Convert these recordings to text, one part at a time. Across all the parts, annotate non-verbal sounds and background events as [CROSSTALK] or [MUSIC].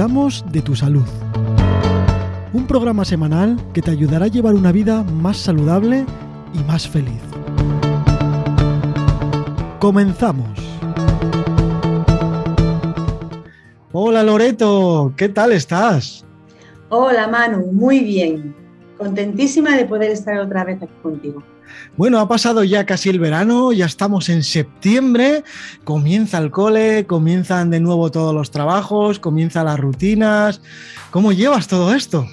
de tu salud. Un programa semanal que te ayudará a llevar una vida más saludable y más feliz. Comenzamos. Hola Loreto, ¿qué tal estás? Hola Manu, muy bien. Contentísima de poder estar otra vez aquí contigo. Bueno, ha pasado ya casi el verano, ya estamos en septiembre, comienza el cole, comienzan de nuevo todos los trabajos, comienzan las rutinas. ¿Cómo llevas todo esto?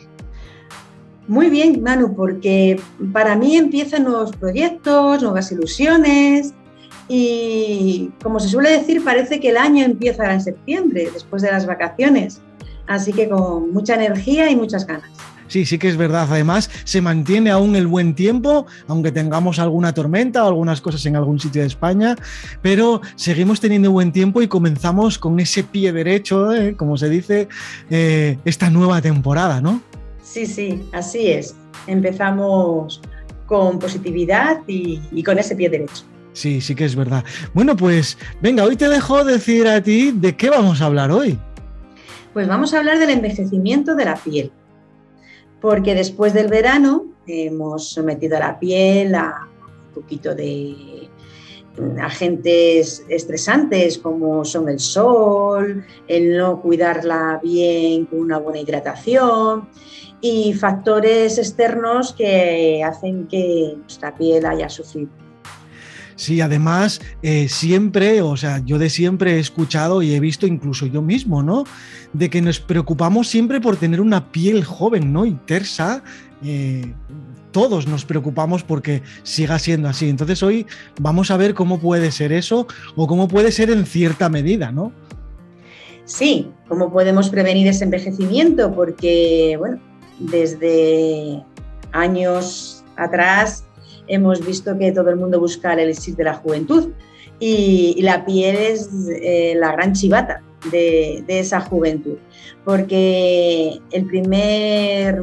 Muy bien, Manu, porque para mí empiezan nuevos proyectos, nuevas ilusiones y, como se suele decir, parece que el año empieza en septiembre, después de las vacaciones. Así que con mucha energía y muchas ganas. Sí, sí que es verdad. Además, se mantiene aún el buen tiempo, aunque tengamos alguna tormenta o algunas cosas en algún sitio de España, pero seguimos teniendo buen tiempo y comenzamos con ese pie derecho, ¿eh? como se dice, eh, esta nueva temporada, ¿no? Sí, sí, así es. Empezamos con positividad y, y con ese pie derecho. Sí, sí que es verdad. Bueno, pues venga, hoy te dejo decir a ti de qué vamos a hablar hoy. Pues vamos a hablar del envejecimiento de la piel porque después del verano hemos sometido a la piel a un poquito de agentes estresantes como son el sol, el no cuidarla bien con una buena hidratación y factores externos que hacen que nuestra piel haya sufrido. Sí, además, eh, siempre, o sea, yo de siempre he escuchado y he visto incluso yo mismo, ¿no? De que nos preocupamos siempre por tener una piel joven, ¿no? Y tersa. Eh, todos nos preocupamos porque siga siendo así. Entonces hoy vamos a ver cómo puede ser eso o cómo puede ser en cierta medida, ¿no? Sí, cómo podemos prevenir ese envejecimiento, porque, bueno, desde años atrás hemos visto que todo el mundo busca el elixir de la juventud y, la piel es eh, la gran chivata de, esa juventud, porque el primer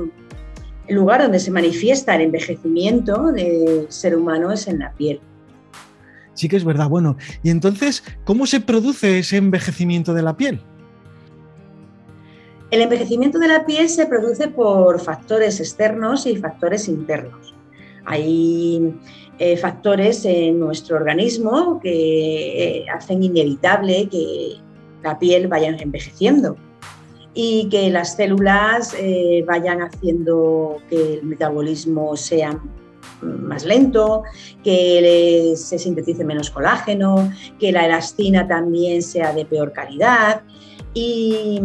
lugar donde se manifiesta el envejecimiento del ser humano es en la piel. Sí que es verdad. Bueno, y entonces, ¿cómo se produce ese envejecimiento de la piel? El envejecimiento de la piel se produce por factores externos y factores internos. Hay eh, factores en nuestro organismo que eh, hacen inevitable que la piel vaya envejeciendo y que las células eh, vayan haciendo que el metabolismo sea más lento, que se sintetice menos colágeno, que la elastina también sea de peor calidad y,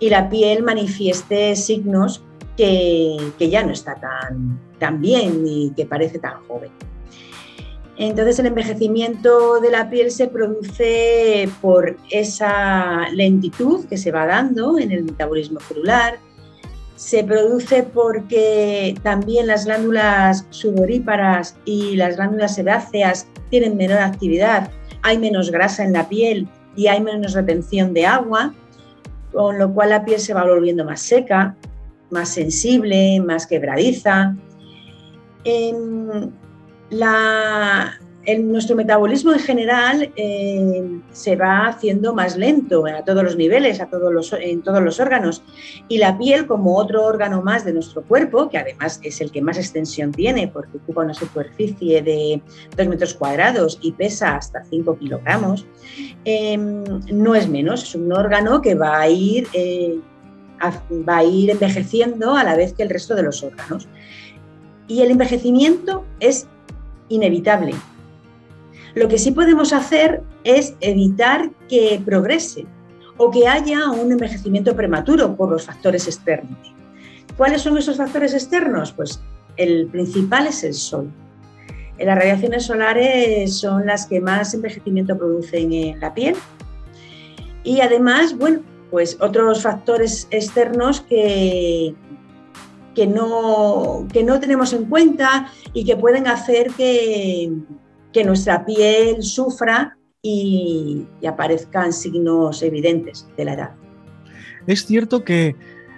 la piel manifieste signos que, ya no está tan, también y que parece tan joven. Entonces el envejecimiento de la piel se produce por esa lentitud que se va dando en el metabolismo celular, se produce porque también las glándulas sudoríparas y las glándulas sebáceas tienen menor actividad, hay menos grasa en la piel y hay menos retención de agua, con lo cual la piel se va volviendo más seca, más sensible, más quebradiza, en nuestro metabolismo en general eh, se va haciendo más lento a todos los niveles, a todos los, en todos los órganos. Y la piel, como otro órgano más de nuestro cuerpo, que además es el que más extensión tiene, porque ocupa una superficie de 2 metros cuadrados y pesa hasta 5 kilogramos, em, no es menos, es un órgano que va a ir... Eh, va a ir envejeciendo a la vez que el resto de los órganos. Y el envejecimiento es inevitable. Lo que sí podemos hacer es evitar que progrese o que haya un envejecimiento prematuro por los factores externos. ¿Cuáles son esos factores externos? Pues el principal es el sol. Las radiaciones solares son las que más envejecimiento producen en la piel. Y además, bueno, pues otros factores externos que, que no, que no tenemos en cuenta y que pueden hacer que, que nuestra piel sufra y, aparezcan signos evidentes de la edad. Es cierto que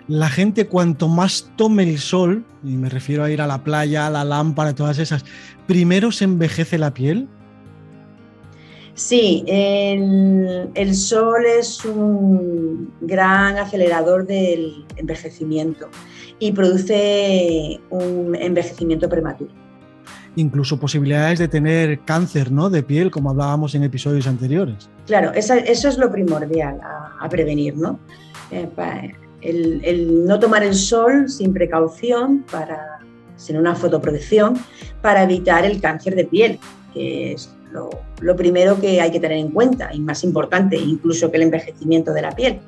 la gente cuanto más tome el sol, y me refiero a ir a la playa, a la lámpara, todas esas, primero se envejece la piel. Sí, el, sol es un gran acelerador del envejecimiento y produce un envejecimiento prematuro. Incluso posibilidades de tener cáncer ¿no? de piel, como hablábamos en episodios anteriores. Claro, eso, es lo primordial a, prevenir, ¿no? Eh, el, no tomar el sol sin precaución, para, sin una fotoprotección, para evitar el cáncer de piel, que es lo, primero que hay que tener en cuenta y más importante incluso que el envejecimiento de la piel.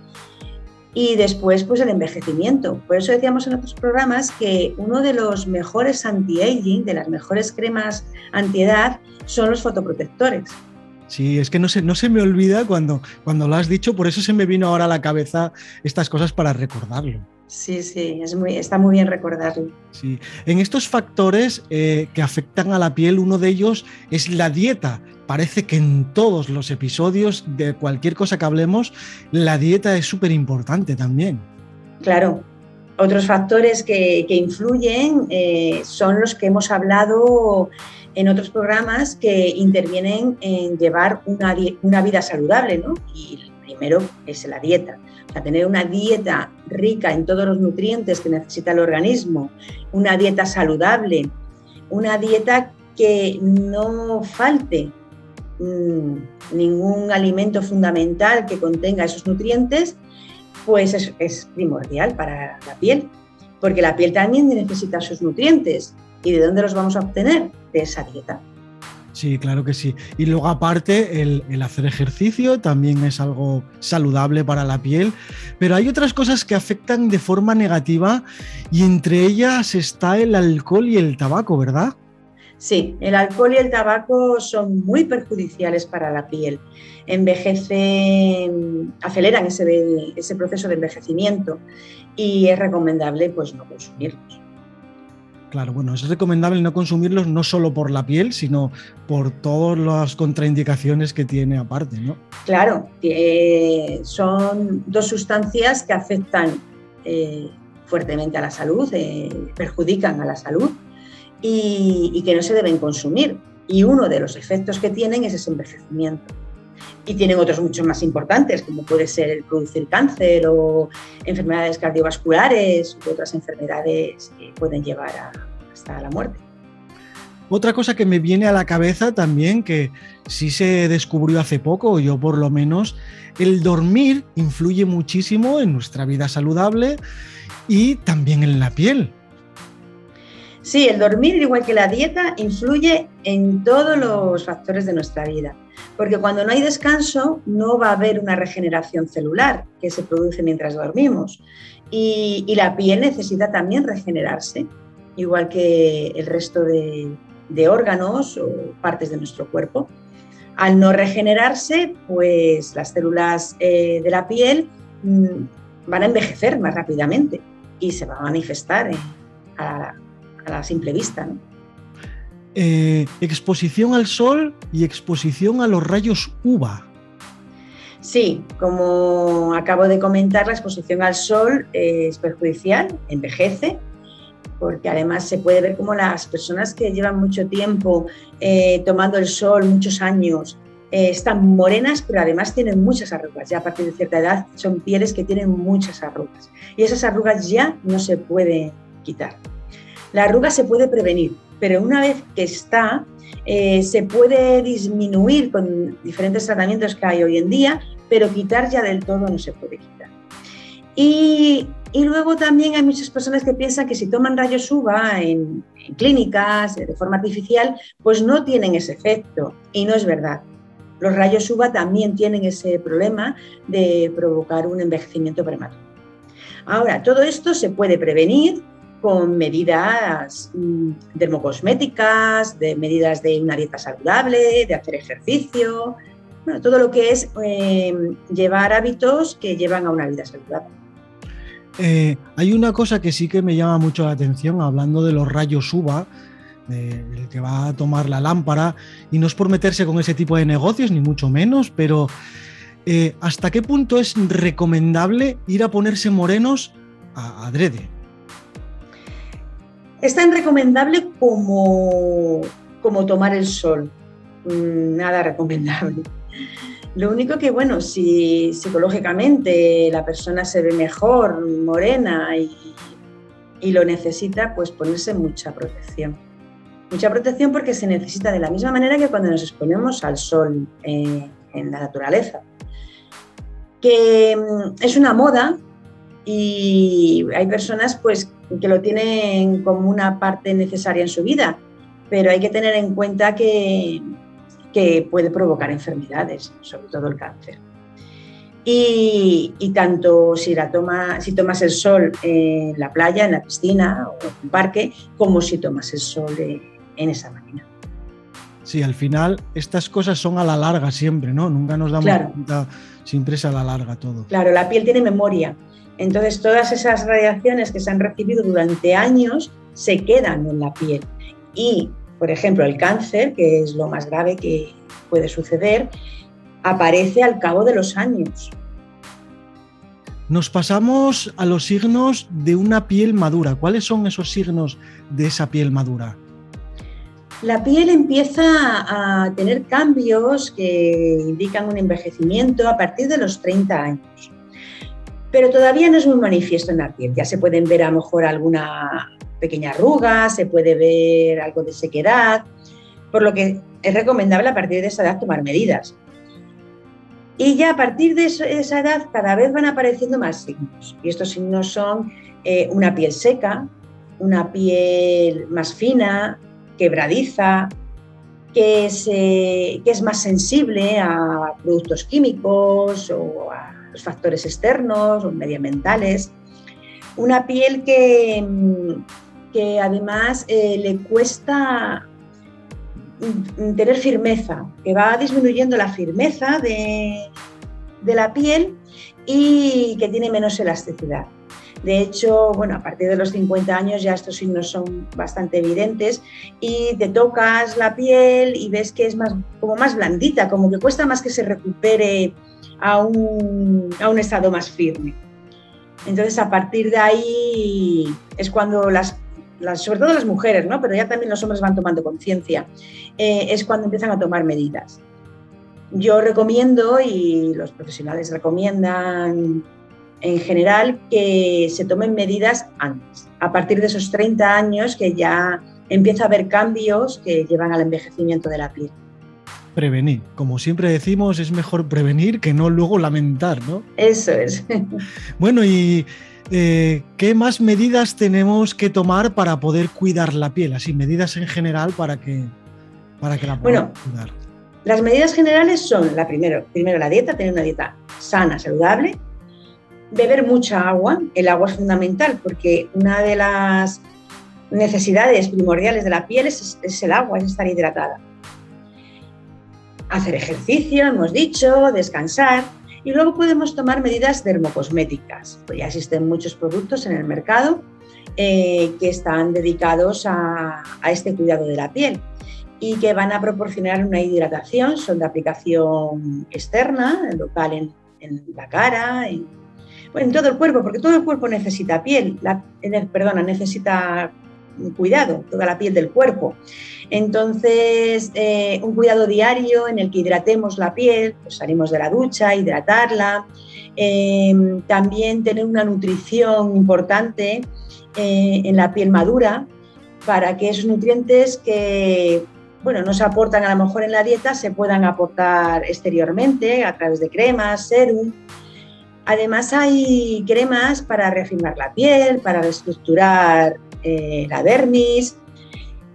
Y después, pues el envejecimiento. Por eso decíamos en otros programas que uno de los mejores anti-aging, de las mejores cremas antiedad, son los fotoprotectores. Sí, es que no se, no se me olvida cuando, cuando lo has dicho, por eso se me vino ahora a la cabeza estas cosas para recordarlo. Sí, sí, es muy, está muy bien recordarlo. Sí. En estos factores eh, que afectan a la piel, uno de ellos es la dieta. Parece que en todos los episodios de cualquier cosa que hablemos, la dieta es súper importante también. Claro. Otros factores que, influyen eh, son los que hemos hablado en otros programas que intervienen en llevar una, una vida saludable, ¿no? Y primero es la dieta a tener una dieta rica en todos los nutrientes que necesita el organismo, una dieta saludable, una dieta que no falte mm, ningún alimento fundamental que contenga esos nutrientes, pues es, es primordial para la piel, porque la piel también necesita sus nutrientes. ¿Y de dónde los vamos a obtener? De esa dieta. Sí, claro que sí. Y luego aparte, el, hacer ejercicio también es algo saludable para la piel, pero hay otras cosas que afectan de forma negativa y entre ellas está el alcohol y el tabaco, ¿verdad? Sí, el alcohol y el tabaco son muy perjudiciales para la piel. Envejecen, aceleran ese, ese proceso de envejecimiento y es recomendable pues no consumirlos. Claro, bueno, es recomendable no consumirlos no solo por la piel, sino por todas las contraindicaciones que tiene aparte, ¿no? Claro, eh, son dos sustancias que afectan eh, fuertemente a la salud, eh, perjudican a la salud y, que no se deben consumir. Y uno de los efectos que tienen es ese envejecimiento y tienen otros mucho más importantes, como puede ser el producir cáncer o enfermedades cardiovasculares u otras enfermedades que pueden llevar hasta la muerte. Otra cosa que me viene a la cabeza también, que sí se descubrió hace poco, yo por lo menos, el dormir influye muchísimo en nuestra vida saludable y también en la piel. Sí, el dormir, igual que la dieta, influye en todos los factores de nuestra vida, porque cuando no hay descanso no va a haber una regeneración celular que se produce mientras dormimos y, la piel necesita también regenerarse, igual que el resto de, órganos o partes de nuestro cuerpo. Al no regenerarse, pues las células eh, de la piel mm, van a envejecer más rápidamente y se va a manifestar a, a la simple vista. Eh, exposición al sol y exposición a los rayos UVA. Sí, como acabo de comentar, la exposición al sol es perjudicial, envejece, porque además se puede ver como las personas que llevan mucho tiempo eh, tomando el sol, muchos años, eh, están morenas, pero además tienen muchas arrugas. Ya a partir de cierta edad son pieles que tienen muchas arrugas. Y esas arrugas ya no se pueden quitar. La arruga se puede prevenir, pero una vez que está, eh, se puede disminuir con diferentes tratamientos que hay hoy en día, pero quitar ya del todo no se puede quitar. Y, luego también hay muchas personas que piensan que si toman rayos UVA en, en clínicas de forma artificial, pues no tienen ese efecto. Y no es verdad. Los rayos UVA también tienen ese problema de provocar un envejecimiento prematuro. Ahora, todo esto se puede prevenir con medidas mm, dermocosméticas, de medidas de una dieta saludable, de hacer ejercicio, bueno, todo lo que es em, llevar hábitos que llevan a una vida saludable. Eh, hay una cosa que sí que me llama mucho la atención, hablando de los rayos UVA, el que va a tomar la lámpara, y no es por meterse con ese tipo de negocios, ni mucho menos, pero eh, ¿hasta qué punto es recomendable ir a ponerse morenos a adrede? Es tan recomendable como, como tomar el sol. Mm, nada recomendable. Lo único que, bueno, si psicológicamente la persona se ve mejor, morena y, lo necesita, pues ponerse mucha protección. Mucha protección porque se necesita de la misma manera que cuando nos exponemos al sol en la naturaleza. Que mm, es una moda y hay personas pues que lo tienen como una parte necesaria en su vida, pero hay que tener en cuenta que, que puede provocar enfermedades, sobre todo el cáncer. Y, tanto si, la toma, si tomas el sol en la playa, en la piscina o en un parque, como si tomas el sol en esa máquina. Sí, al final estas cosas son a la larga siempre, ¿no? Nunca nos damos cuenta, siempre es a la larga todo. Claro, la piel tiene memoria. Entonces todas esas radiaciones que se han recibido durante años se quedan en la piel. Y, por ejemplo, el cáncer, que es lo más grave que puede suceder, aparece al cabo de los años. Nos pasamos a los signos de una piel madura. ¿Cuáles son esos signos de esa piel madura? La piel empieza a tener cambios que indican un envejecimiento a partir de los 30 años. Pero todavía no es muy manifiesto en la piel. Ya se pueden ver a lo mejor alguna pequeña arruga, se puede ver algo de sequedad, por lo que es recomendable a partir de esa edad tomar medidas. Y ya a partir de esa edad cada vez van apareciendo más signos. Y estos signos son eh, una piel seca, una piel más fina, quebradiza, que, que es más sensible a productos químicos o a los factores externos o medioambientales. Una piel que, que además eh, le cuesta tener firmeza, que va disminuyendo la firmeza de, la piel y que tiene menos elasticidad. De hecho, bueno, a partir de los 50 años ya estos signos son bastante evidentes y te tocas la piel y ves que es más, como más blandita, como que cuesta más que se recupere a un, a un estado más firme. Entonces, a partir de ahí es cuando las sobre todo las mujeres, ¿no? pero ya también los hombres van tomando conciencia, eh, es cuando empiezan a tomar medidas. Yo recomiendo y los profesionales recomiendan en general que se tomen medidas antes, a partir de esos 30 años que ya empieza a haber cambios que llevan al envejecimiento de la piel. Prevenir, como siempre decimos, es mejor prevenir que no luego lamentar, ¿no? Eso es. [LAUGHS] Bueno, y eh, ¿qué más medidas tenemos que tomar para poder cuidar la piel? Así, medidas en general para que, para que la podamos bueno, cuidar. Las medidas generales son, la primero, primero la dieta, tener una dieta sana, saludable, beber mucha agua. El agua es fundamental porque una de las necesidades primordiales de la piel es, es el agua, es estar hidratada. Hacer ejercicio, hemos dicho, descansar y luego podemos tomar medidas dermocosméticas. Pues ya existen muchos productos en el mercado eh, que están dedicados a, este cuidado de la piel y que van a proporcionar una hidratación, son de aplicación externa, local en, la cara, en, en, todo el cuerpo, porque todo el cuerpo necesita piel, la, perdona, necesita cuidado, toda la piel del cuerpo. Entonces, eh, un cuidado diario en el que hidratemos la piel, pues salimos de la ducha, hidratarla, em, también tener una nutrición importante eh, en la piel madura para que esos nutrientes que bueno, no se aportan a lo mejor en la dieta se puedan aportar exteriormente a través de cremas, serum. Además hay cremas para reafirmar la piel, para reestructurar eh, la dermis,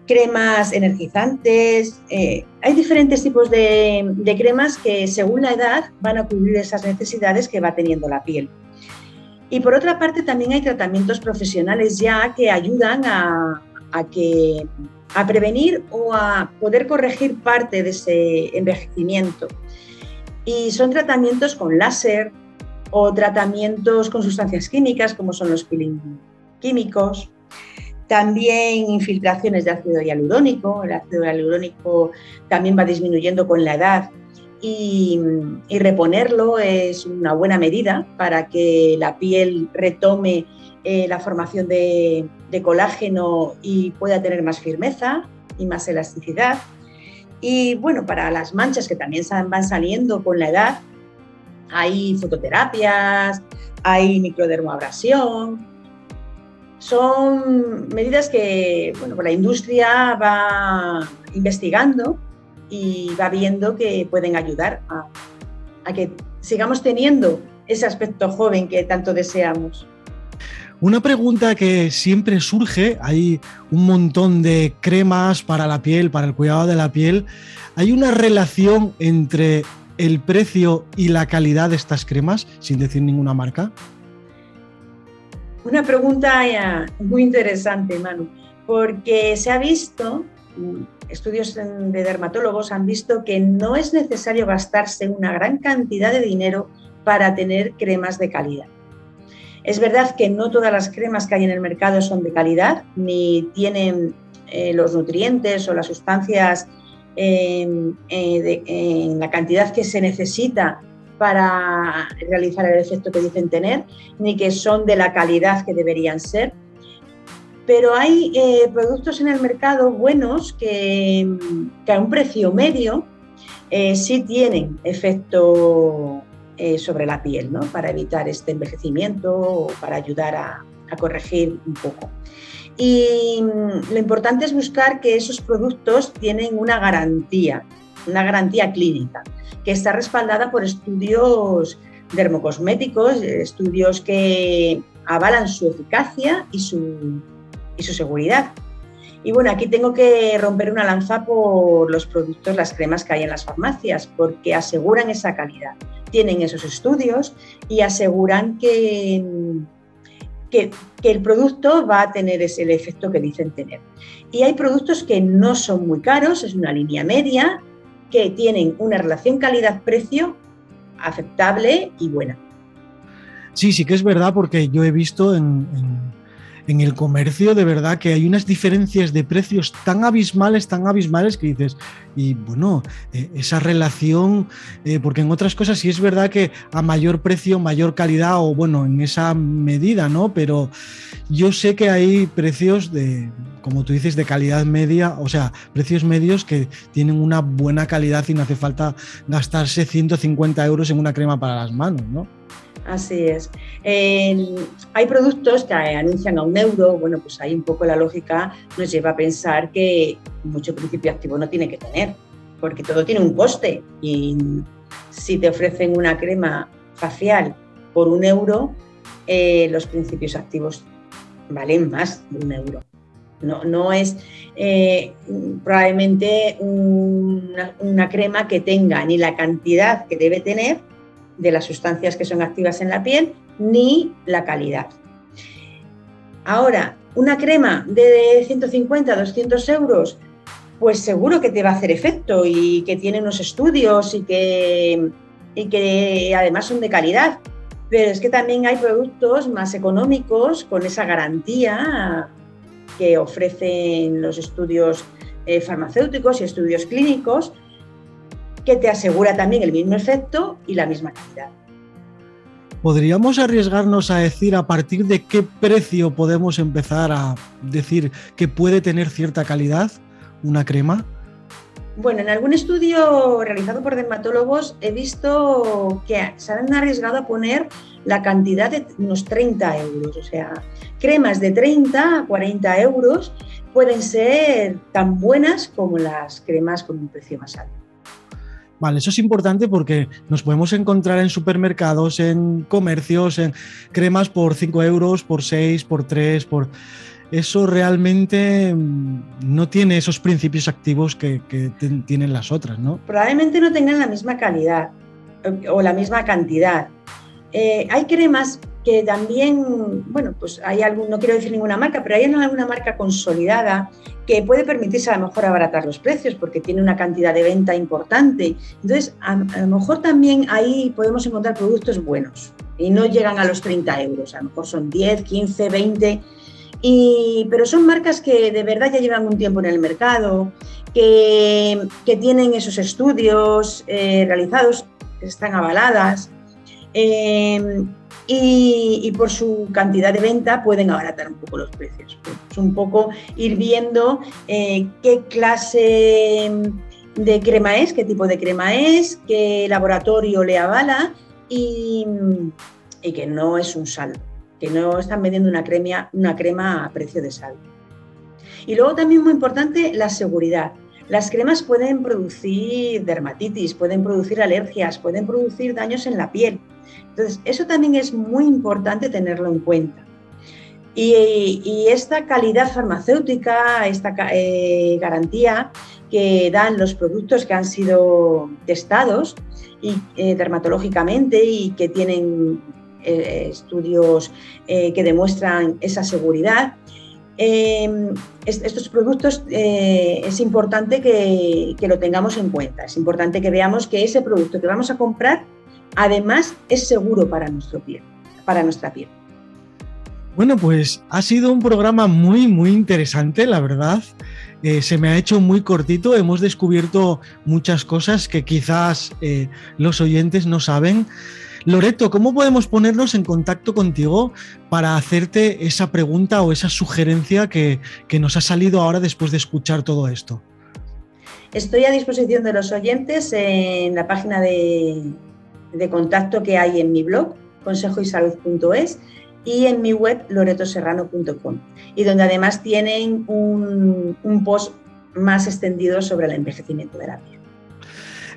cremas energizantes. Eh, hay diferentes tipos de, cremas que según la edad van a cubrir esas necesidades que va teniendo la piel. Y por otra parte también hay tratamientos profesionales ya que ayudan a, que, a prevenir o a poder corregir parte de ese envejecimiento. Y son tratamientos con láser o tratamientos con sustancias químicas como son los peeling químicos también infiltraciones de ácido hialurónico. El ácido hialurónico también va disminuyendo con la edad y, reponerlo es una buena medida para que la piel retome eh, la formación de, colágeno y pueda tener más firmeza y más elasticidad. Y bueno, para las manchas que también van saliendo con la edad, hay fototerapias, hay microdermoabrasión. Son medidas que bueno, la industria va investigando y va viendo que pueden ayudar a, a que sigamos teniendo ese aspecto joven que tanto deseamos. Una pregunta que siempre surge, hay un montón de cremas para la piel, para el cuidado de la piel. ¿Hay una relación entre el precio y la calidad de estas cremas, sin decir ninguna marca? Una pregunta muy interesante, Manu, porque se ha visto, estudios de dermatólogos han visto que no es necesario gastarse una gran cantidad de dinero para tener cremas de calidad. Es verdad que no todas las cremas que hay en el mercado son de calidad, ni tienen eh, los nutrientes o las sustancias eh, en la cantidad que se necesita para realizar el efecto que dicen tener, ni que son de la calidad que deberían ser. Pero hay eh, productos en el mercado buenos que, a un precio medio sí tienen efecto eh, sobre la piel, ¿no? para evitar este envejecimiento o para ayudar a, corregir un poco. Y mm, lo importante es buscar que esos productos tienen una garantía, una garantía clínica, que está respaldada por estudios dermocosméticos, estudios que avalan su eficacia y su, y su seguridad. Y bueno, aquí tengo que romper una lanza por los productos, las cremas que hay en las farmacias, porque aseguran esa calidad tienen esos estudios y aseguran que, que, el producto va a tener ese, el efecto que dicen tener. Y hay productos que no son muy caros, es una línea media, que tienen una relación calidad-precio aceptable y buena. Sí, sí que es verdad porque yo he visto en el comercio de verdad que hay unas diferencias de precios tan abismales, tan abismales que dices, y bueno, eh, esa relación, eh, porque en otras cosas sí es verdad que a mayor precio, mayor calidad o bueno, en esa medida, ¿no? Pero yo sé que hay precios de, como tú dices, de calidad media, o sea, precios medios que tienen una buena calidad y no hace falta gastarse 150 euros en una crema para las manos, ¿no? Así es. hay productos que anuncian a un euro, bueno, pues ahí un poco la lógica nos lleva a pensar que mucho principio activo no tiene que tener, porque todo tiene un coste y si te ofrecen una crema facial por un euro, eh, los principios activos valen más de un euro. No, no es eh, probablemente una crema que tenga ni la cantidad que debe tener, de las sustancias que son activas en la piel ni la calidad. Ahora, una crema de 150, 200 euros, pues seguro que te va a hacer efecto y que tiene unos estudios y que, y que además son de calidad. Pero es que también hay productos más económicos con esa garantía que ofrecen los estudios eh, farmacéuticos y estudios clínicos que te asegura también el mismo efecto y la misma calidad. ¿Podríamos arriesgarnos a decir a partir de qué precio podemos empezar a decir que puede tener cierta calidad una crema? Bueno, en algún estudio realizado por dermatólogos he visto que se han arriesgado a poner la cantidad de unos 30 euros. O sea, cremas de 30 a 40 euros pueden ser tan buenas como las cremas con un precio más alto. Vale, eso es importante porque nos podemos encontrar en supermercados, en comercios, en cremas por 5 euros, por 6, por 3, por... Eso realmente mm, no tiene esos principios activos que, tienen las otras, ¿no? Probablemente no tengan la misma calidad eh, o la misma cantidad. Eh, hay cremas que también, bueno, pues hay algún, no quiero decir ninguna marca, pero hay alguna marca consolidada que puede permitirse a lo mejor abaratar los precios porque tiene una cantidad de venta importante. Entonces, a, lo mejor también ahí podemos encontrar productos buenos y no llegan a los 30 euros, a lo mejor son 10, 15, 20. Y, pero son marcas que de verdad ya llevan un tiempo en el mercado, que, que tienen esos estudios eh, realizados, que están avaladas. Eh, y, por su cantidad de venta pueden abaratar un poco los precios. Es un poco ir viendo eh, qué clase de crema es, qué tipo de crema es, qué laboratorio le avala y, que no es un sal, que no están vendiendo una crema, una crema a precio de sal. Y luego también muy importante la seguridad. Las cremas pueden producir dermatitis, pueden producir alergias, pueden producir daños en la piel. Entonces, eso también es muy importante tenerlo en cuenta. Y, esta calidad farmacéutica, esta eh, garantía que dan los productos que han sido testados y, eh, dermatológicamente y que tienen eh, estudios que demuestran esa seguridad, Em, estos productos es importante que, lo tengamos en cuenta. Es importante que veamos que ese producto que vamos a comprar además es seguro para, nuestro piel, para nuestra piel. Bueno, pues ha sido un programa muy, muy interesante, la verdad. Eh, se me ha hecho muy cortito, hemos descubierto muchas cosas que quizás eh, los oyentes no saben. Loreto, ¿cómo podemos ponernos en contacto contigo para hacerte esa pregunta o esa sugerencia que, nos ha salido ahora después de escuchar todo esto? Estoy a disposición de los oyentes en la página de, contacto que hay en mi blog, consejoysalud.es, y en mi web loretoserrano.com, y donde además tienen un, un post más extendido sobre el envejecimiento de la piel.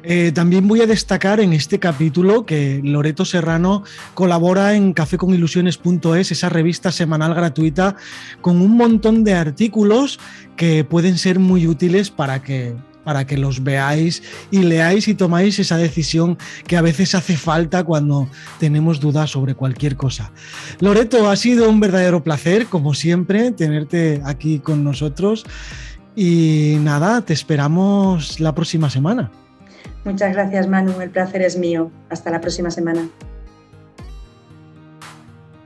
Eh, también voy a destacar en este capítulo que Loreto Serrano colabora en cafeconilusiones.es, esa revista semanal gratuita, con un montón de artículos que pueden ser muy útiles para que para que los veáis y leáis y tomáis esa decisión que a veces hace falta cuando tenemos dudas sobre cualquier cosa. Loreto, ha sido un verdadero placer, como siempre, tenerte aquí con nosotros. Y nada, te esperamos la próxima semana. Muchas gracias, Manu. El placer es mío. Hasta la próxima semana.